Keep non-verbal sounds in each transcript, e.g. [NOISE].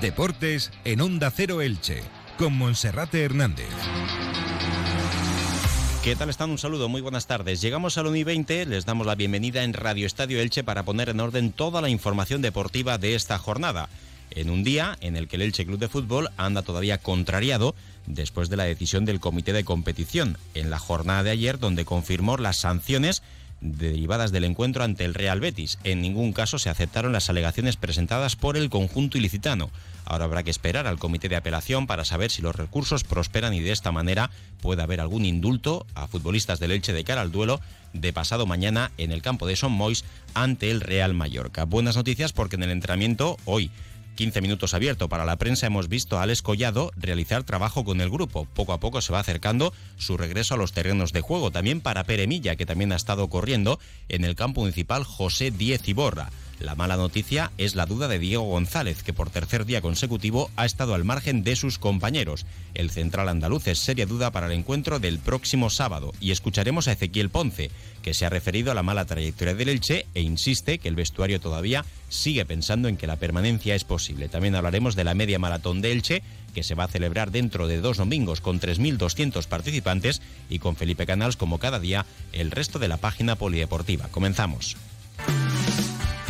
Deportes en Onda Cero Elche, con Monserrate Hernández. ¿Qué tal están? Un saludo, muy buenas tardes. Llegamos al 1 y 20, les damos la bienvenida en Radio Estadio Elche para poner en orden toda la información deportiva de esta jornada. En un día en el que el Elche Club de Fútbol anda todavía contrariado después de la decisión del comité de competición en la jornada de ayer donde confirmó las sanciones derivadas del encuentro ante el Real Betis. En ningún caso se aceptaron las alegaciones presentadas por el conjunto ilicitano. Ahora habrá que esperar al comité de apelación para saber si los recursos prosperan y de esta manera puede haber algún indulto a futbolistas del Elche de cara al duelo de pasado mañana en el campo de Son Mois ante el Real Mallorca. Buenas noticias porque en el entrenamiento hoy 15 minutos abierto para la prensa hemos visto a Alex Collado realizar trabajo con el grupo. Poco a poco se va acercando su regreso a los terrenos de juego. También para Pere Milla, que también ha estado corriendo en el campo municipal José Diez Iborra. La mala noticia es la duda de Diego González, que por tercer día consecutivo ha estado al margen de sus compañeros. El central andaluz es seria duda para el encuentro del próximo sábado y escucharemos a Ezequiel Ponce, que se ha referido a la mala trayectoria del Elche e insiste que el vestuario todavía sigue pensando en que la permanencia es posible. También hablaremos de la media maratón de Elche, que se va a celebrar dentro de dos domingos con 3.200 participantes y con Felipe Canals como cada día el resto de la página polideportiva. Comenzamos.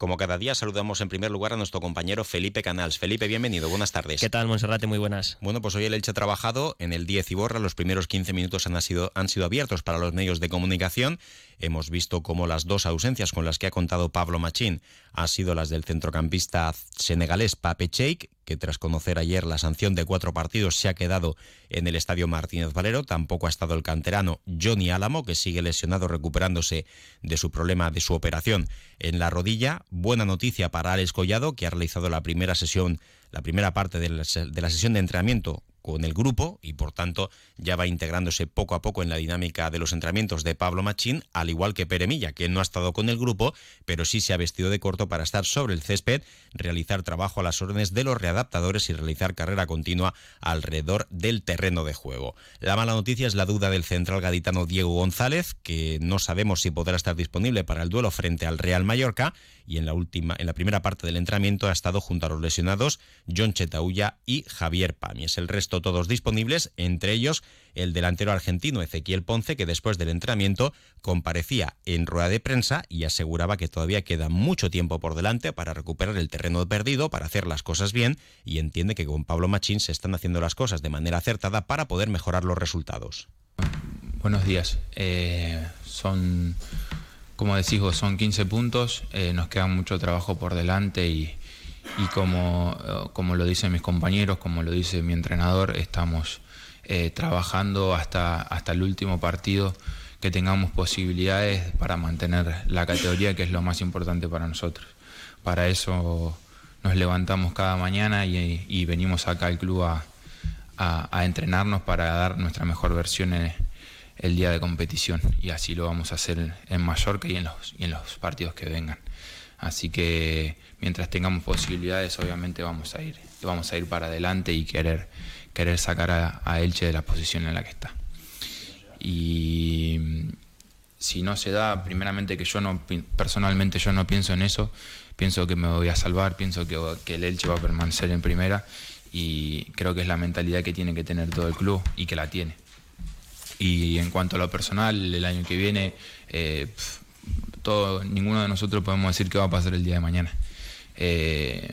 Como cada día saludamos en primer lugar a nuestro compañero Felipe Canals. Felipe, bienvenido, buenas tardes. ¿Qué tal, Monserrate? Muy buenas. Bueno, pues hoy el Elche ha trabajado en el 10 y borra. Los primeros 15 minutos han sido, han sido abiertos para los medios de comunicación. Hemos visto cómo las dos ausencias con las que ha contado Pablo Machín han sido las del centrocampista senegalés Pape Cheik, que tras conocer ayer la sanción de cuatro partidos se ha quedado en el estadio Martínez Valero. Tampoco ha estado el canterano Johnny Álamo, que sigue lesionado recuperándose de su problema de su operación en la rodilla. Buena noticia para Alex Collado, que ha realizado la primera sesión, la primera parte de la, de la sesión de entrenamiento con el grupo y por tanto ya va integrándose poco a poco en la dinámica de los entrenamientos de Pablo Machín, al igual que Peremilla, que no ha estado con el grupo, pero sí se ha vestido de corto para estar sobre el césped, realizar trabajo a las órdenes de los readaptadores y realizar carrera continua alrededor del terreno de juego. La mala noticia es la duda del central gaditano Diego González, que no sabemos si podrá estar disponible para el duelo frente al Real Mallorca y en la última en la primera parte del entrenamiento ha estado junto a los lesionados John Chetaulla y Javier Pamies. El resto todos disponibles, entre ellos el delantero argentino Ezequiel Ponce, que después del entrenamiento comparecía en rueda de prensa y aseguraba que todavía queda mucho tiempo por delante para recuperar el terreno perdido, para hacer las cosas bien y entiende que con Pablo Machín se están haciendo las cosas de manera acertada para poder mejorar los resultados. Buenos días. Eh, son, como decís vos, son 15 puntos, eh, nos queda mucho trabajo por delante y, y como, como lo dicen mis compañeros, como lo dice mi entrenador, estamos eh, trabajando hasta, hasta el último partido que tengamos posibilidades para mantener la categoría, que es lo más importante para nosotros. Para eso nos levantamos cada mañana y, venimos acá al club a, entrenarnos para dar nuestra mejor versión el día de competición. Y así lo vamos a hacer en Mallorca y en los, y en los partidos que vengan. Así que mientras tengamos posibilidades, obviamente vamos a ir, vamos a ir para adelante y querer, querer sacar a, Elche de la posición en la que está. Y si no se da, primeramente que yo no, personalmente yo no pienso en eso, pienso que me voy a salvar, pienso que, que el Elche va a permanecer en primera y creo que es la mentalidad que tiene que tener todo el club y que la tiene. Y en cuanto a lo personal, el año que viene, eh, todo, ninguno de nosotros podemos decir qué va a pasar el día de mañana. Eh,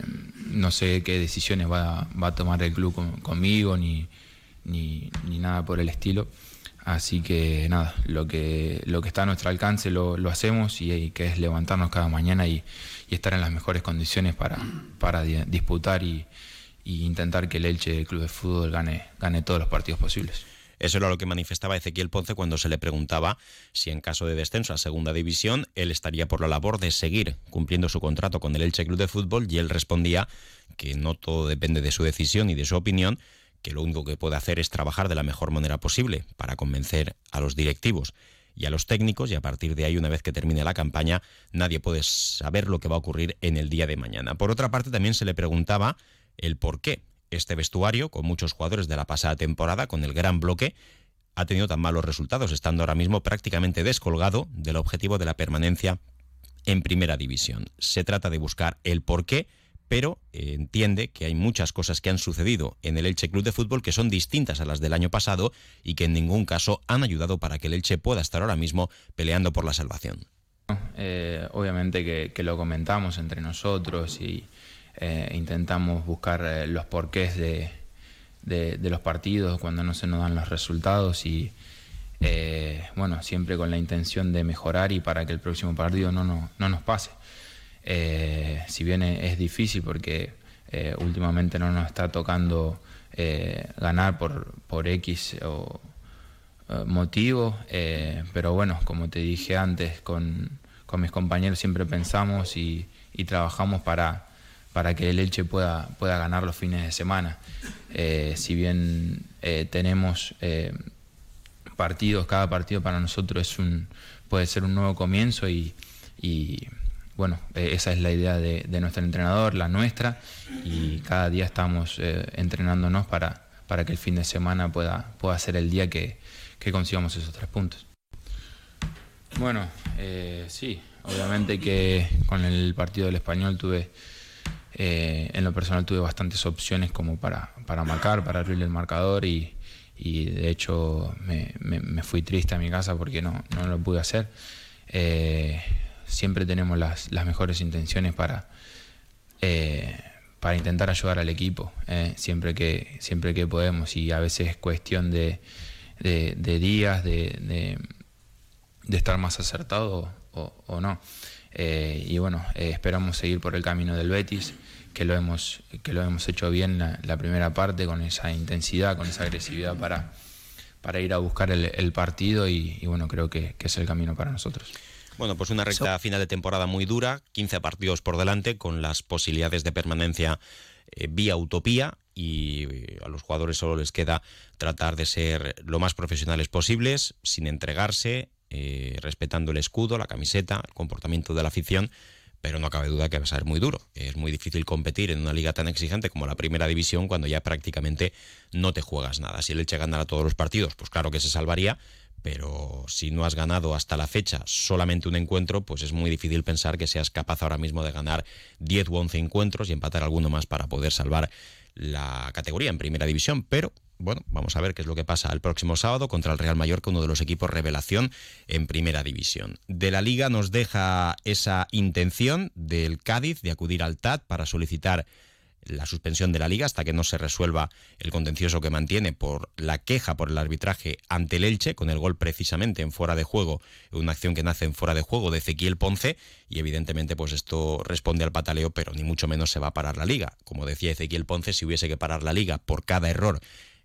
no sé qué decisiones va, a tomar el club conmigo ni, ni, nada por el estilo. Así que nada, lo que, lo que está a nuestro alcance lo, hacemos y, que es levantarnos cada mañana y, estar en las mejores condiciones para, para disputar y, intentar que el Elche Club de Fútbol gane, gane todos los partidos posibles. Eso era lo que manifestaba Ezequiel Ponce cuando se le preguntaba si en caso de descenso a segunda división él estaría por la labor de seguir cumpliendo su contrato con el Elche Club de Fútbol y él respondía que no todo depende de su decisión y de su opinión, que lo único que puede hacer es trabajar de la mejor manera posible para convencer a los directivos y a los técnicos y a partir de ahí, una vez que termine la campaña, nadie puede saber lo que va a ocurrir en el día de mañana. Por otra parte, también se le preguntaba el por qué este vestuario, con muchos jugadores de la pasada temporada, con el gran bloque, ha tenido tan malos resultados, estando ahora mismo prácticamente descolgado del objetivo de la permanencia en primera división. Se trata de buscar el por qué pero eh, entiende que hay muchas cosas que han sucedido en el Elche Club de Fútbol que son distintas a las del año pasado y que en ningún caso han ayudado para que el Elche pueda estar ahora mismo peleando por la salvación. Eh, obviamente que, lo comentamos entre nosotros y eh, intentamos buscar los porqués de, de, los partidos cuando no se nos dan los resultados y bueno, siempre con la intención de mejorar y para que el próximo partido no, no, no nos pase. Eh, si bien es difícil porque eh, últimamente no nos está tocando eh, ganar por, por X o, motivo, pero bueno, como te dije antes, con, mis compañeros siempre pensamos y, trabajamos para, para que el Elche pueda, pueda ganar los fines de semana. si bien tenemos partidos, cada partido para nosotros es un, puede ser un nuevo comienzo y bueno, eh, esa es la idea de, nuestro entrenador, la nuestra, y cada día estamos eh, entrenándonos para, para que el fin de semana pueda, pueda ser el día que, consigamos esos tres puntos. Bueno, eh, sí, obviamente que con el partido del español tuve, en lo personal tuve bastantes opciones como para, para marcar, para abrir el marcador y, de hecho me, fui triste a mi casa porque no, no lo pude hacer siempre tenemos las, mejores intenciones para, eh, para intentar ayudar al equipo, eh, siempre, que, siempre que podemos. Y a veces es cuestión de, días, de, estar más acertado o, no. Eh, y bueno, esperamos seguir por el camino del Betis, que lo hemos, que lo hemos hecho bien la, primera parte, con esa intensidad, con esa agresividad para, para ir a buscar el, partido y, bueno, creo que es el camino para nosotros. Bueno, pues una recta final de temporada muy dura, 15 partidos por delante, con las posibilidades de permanencia eh, vía utopía y eh, a los jugadores solo les queda tratar de ser lo más profesionales posibles, sin entregarse, eh, respetando el escudo, la camiseta, el comportamiento de la afición, pero no cabe duda que va a ser muy duro. Es muy difícil competir en una liga tan exigente como la primera división cuando ya prácticamente no te juegas nada. Si el Elche ganara todos los partidos, pues claro que se salvaría, pero si no has ganado hasta la fecha solamente un encuentro, pues es muy difícil pensar que seas capaz ahora mismo de ganar 10 u 11 encuentros y empatar alguno más para poder salvar la categoría en primera división, pero bueno, vamos a ver qué es lo que pasa el próximo sábado contra el Real Mallorca, uno de los equipos revelación en primera división. De la liga nos deja esa intención del Cádiz de acudir al TAT para solicitar la suspensión de la liga hasta que no se resuelva el contencioso que mantiene por la queja por el arbitraje ante el Elche, con el gol precisamente en fuera de juego, una acción que nace en fuera de juego de Ezequiel Ponce, y evidentemente pues esto responde al pataleo, pero ni mucho menos se va a parar la liga. Como decía Ezequiel Ponce, si hubiese que parar la liga por cada error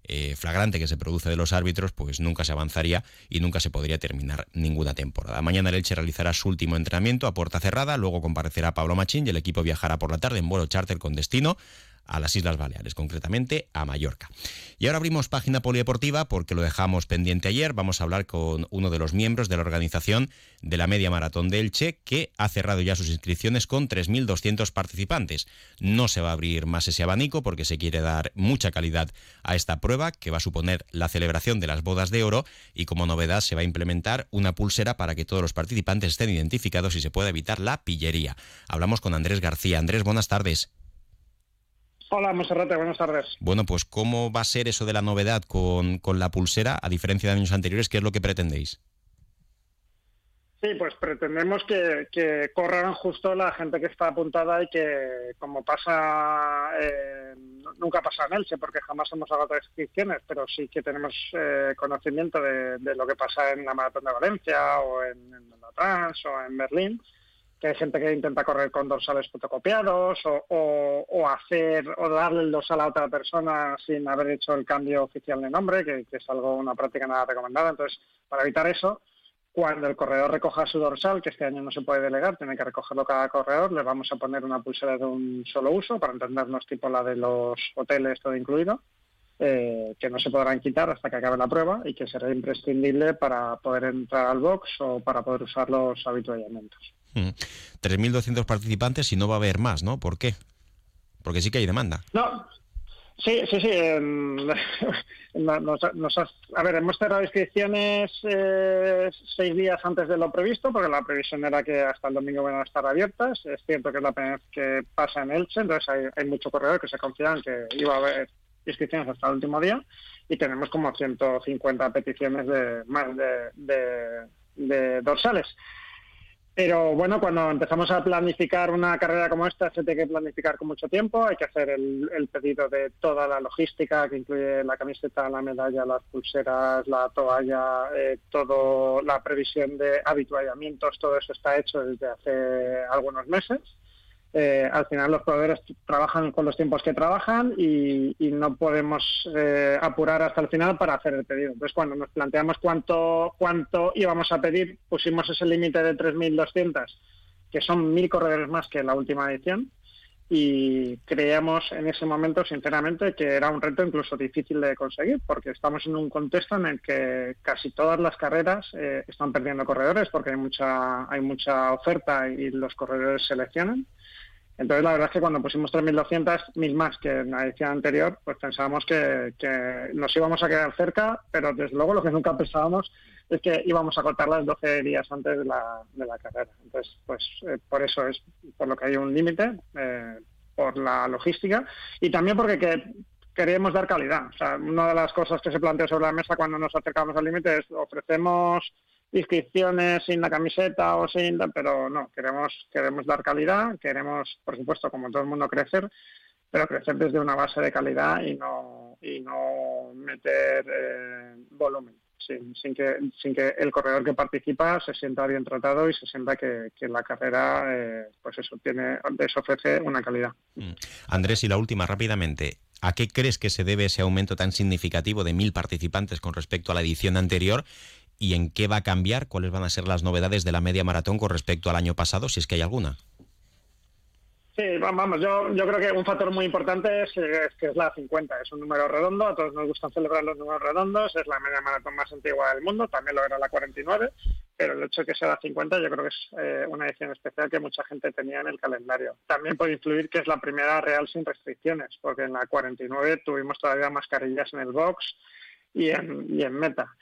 eh, flagrante que se produce de los árbitros, pues nunca se avanzaría y nunca se podría terminar ninguna temporada. Mañana el Elche realizará su último entrenamiento a puerta cerrada, luego comparecerá Pablo Machín y el equipo viajará por la tarde en vuelo charter con destino a las Islas Baleares, concretamente a Mallorca. Y ahora abrimos página polideportiva porque lo dejamos pendiente ayer. Vamos a hablar con uno de los miembros de la organización de la Media Maratón de Elche, que ha cerrado ya sus inscripciones con 3.200 participantes. No se va a abrir más ese abanico porque se quiere dar mucha calidad a esta prueba, que va a suponer la celebración de las bodas de oro y como novedad se va a implementar una pulsera para que todos los participantes estén identificados y se pueda evitar la pillería. Hablamos con Andrés García. Andrés, buenas tardes. Hola, Monserrate, buenas tardes. Bueno, pues ¿cómo va a ser eso de la novedad con, la pulsera, a diferencia de años anteriores? ¿Qué es lo que pretendéis? Sí, pues pretendemos que, que, corran justo la gente que está apuntada y que, como pasa, eh, nunca pasa en Elche, porque jamás hemos agotado inscripciones, pero sí que tenemos eh, conocimiento de, lo que pasa en la Maratón de Valencia o en, en la Trans o en Berlín que hay gente que intenta correr con dorsales fotocopiados o, hacer o darle el dorsal a otra persona sin haber hecho el cambio oficial de nombre, que, es algo una práctica nada recomendada. Entonces, para evitar eso, cuando el corredor recoja su dorsal, que este año no se puede delegar, tiene que recogerlo cada corredor, le vamos a poner una pulsera de un solo uso para entendernos tipo la de los hoteles, todo incluido, eh, que no se podrán quitar hasta que acabe la prueba y que será imprescindible para poder entrar al box o para poder usar los habituallamientos. 3.200 participantes y no va a haber más, ¿no? ¿Por qué? Porque sí que hay demanda. No, sí, sí, sí. Em, [LAUGHS] a ver, hemos cerrado inscripciones eh, seis días antes de lo previsto, porque la previsión era que hasta el domingo van a estar abiertas. Es cierto que es la primera vez que pasa en Elche, entonces hay, mucho corredor que se confían que iba a haber inscripciones hasta el último día y tenemos como 150 peticiones de más de dorsales. Pero bueno, cuando empezamos a planificar una carrera como esta, se tiene que planificar con mucho tiempo. Hay que hacer el, pedido de toda la logística, que incluye la camiseta, la medalla, las pulseras, la toalla, eh, todo la previsión de habituallamientos, todo eso está hecho desde hace algunos meses. Eh, al final los proveedores trabajan con los tiempos que trabajan y, no podemos eh, apurar hasta el final para hacer el pedido. Entonces, cuando nos planteamos cuánto, cuánto íbamos a pedir, pusimos ese límite de 3.200, que son mil corredores más que la última edición, y creíamos en ese momento, sinceramente, que era un reto incluso difícil de conseguir, porque estamos en un contexto en el que casi todas las carreras eh, están perdiendo corredores, porque hay mucha, hay mucha oferta y los corredores seleccionan. Entonces, la verdad es que cuando pusimos 3.200, mil más que en la edición anterior, pues pensábamos que, nos íbamos a quedar cerca, pero desde luego lo que nunca pensábamos es que íbamos a cortarlas 12 días antes de la, de la carrera. Entonces, pues eh, por eso es por lo que hay un límite, eh, por la logística y también porque que, queríamos dar calidad. O sea, una de las cosas que se planteó sobre la mesa cuando nos acercamos al límite es ofrecemos inscripciones sin la camiseta o sin, pero no, queremos, queremos dar calidad, queremos, por supuesto, como todo el mundo, crecer, pero crecer desde una base de calidad y no, y no meter eh, volumen. Sin, sin, que, sin que el corredor que participa se sienta bien tratado y se sienta que, la carrera, eh, pues eso, tiene, les ofrece una calidad. Mm. Andrés, y la última, rápidamente. ¿A qué crees que se debe ese aumento tan significativo de mil participantes con respecto a la edición anterior? Y en qué va a cambiar, cuáles van a ser las novedades de la media maratón con respecto al año pasado, si es que hay alguna. Sí, vamos, yo, creo que un factor muy importante es, que es la 50, es un número redondo, a todos nos gustan celebrar los números redondos, es la media maratón más antigua del mundo, también lo era la 49, pero el hecho de que sea la 50 yo creo que es eh, una edición especial que mucha gente tenía en el calendario. También puede influir que es la primera real sin restricciones, porque en la 49 tuvimos todavía mascarillas en el box y en meta.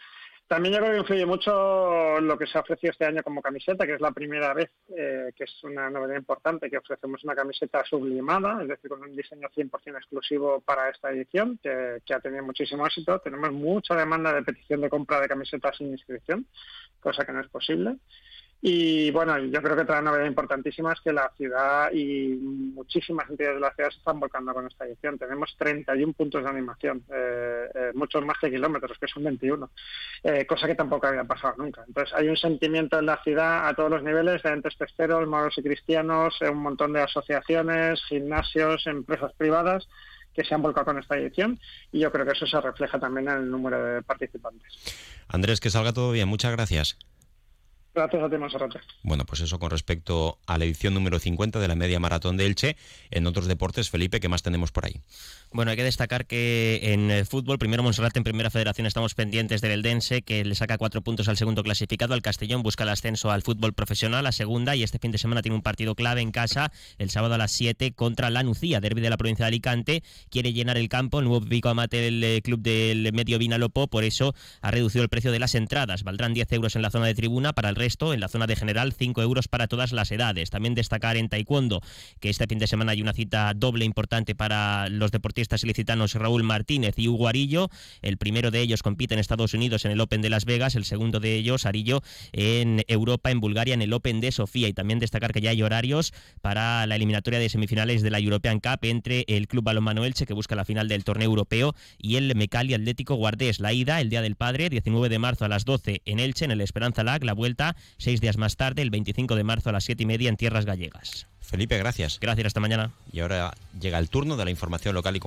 También yo creo que influye mucho lo que se ha ofrecido este año como camiseta, que es la primera vez, eh, que es una novedad importante, que ofrecemos una camiseta sublimada, es decir, con un diseño 100% exclusivo para esta edición, que, que, ha tenido muchísimo éxito. Tenemos mucha demanda de petición de compra de camisetas sin inscripción, cosa que no es posible. Y bueno, yo creo que otra novedad importantísima es que la ciudad y muchísimas entidades de la ciudad se están volcando con esta edición. Tenemos 31 puntos de animación, eh, eh, muchos más que kilómetros, que son 21, eh, cosa que tampoco había pasado nunca. Entonces hay un sentimiento en la ciudad a todos los niveles, de entes pesqueros, moros y cristianos, un montón de asociaciones, gimnasios, empresas privadas que se han volcado con esta edición y yo creo que eso se refleja también en el número de participantes. Andrés, que salga todo bien. Muchas gracias. Gracias a ti. Bueno, pues eso con respecto a la edición número 50 de la media maratón de Elche. En otros deportes, Felipe, ¿qué más tenemos por ahí? Bueno, hay que destacar que en el fútbol, primero Monserrate en Primera Federación estamos pendientes del Eldense, que le saca cuatro puntos al segundo clasificado. Al Castellón busca el ascenso al fútbol profesional, a segunda, y este fin de semana tiene un partido clave en casa, el sábado a las 7 contra la Nucía, derby de la provincia de Alicante. Quiere llenar el campo, el nuevo pico amate del eh, club del Medio Vinalopó, por eso ha reducido el precio de las entradas. Valdrán 10 euros en la zona de tribuna para el resto, en la zona de general 5 euros para todas las edades. También destacar en taekwondo que este fin de semana hay una cita doble importante para los deportistas ilicitanos Raúl Martínez y Hugo Arillo. El primero de ellos compite en Estados Unidos en el Open de Las Vegas, el segundo de ellos, Arillo, en Europa, en Bulgaria, en el Open de Sofía. Y también destacar que ya hay horarios para la eliminatoria de semifinales de la European Cup entre el Club Balonmano Elche, que busca la final del torneo europeo, y el Mecali Atlético Guardés. La ida, el Día del Padre, 19 de marzo a las 12 en Elche, en el Esperanza Lag, la vuelta seis días más tarde, el 25 de marzo a las siete y media en Tierras Gallegas. Felipe, gracias. Gracias, hasta mañana. Y ahora llega el turno de la información local y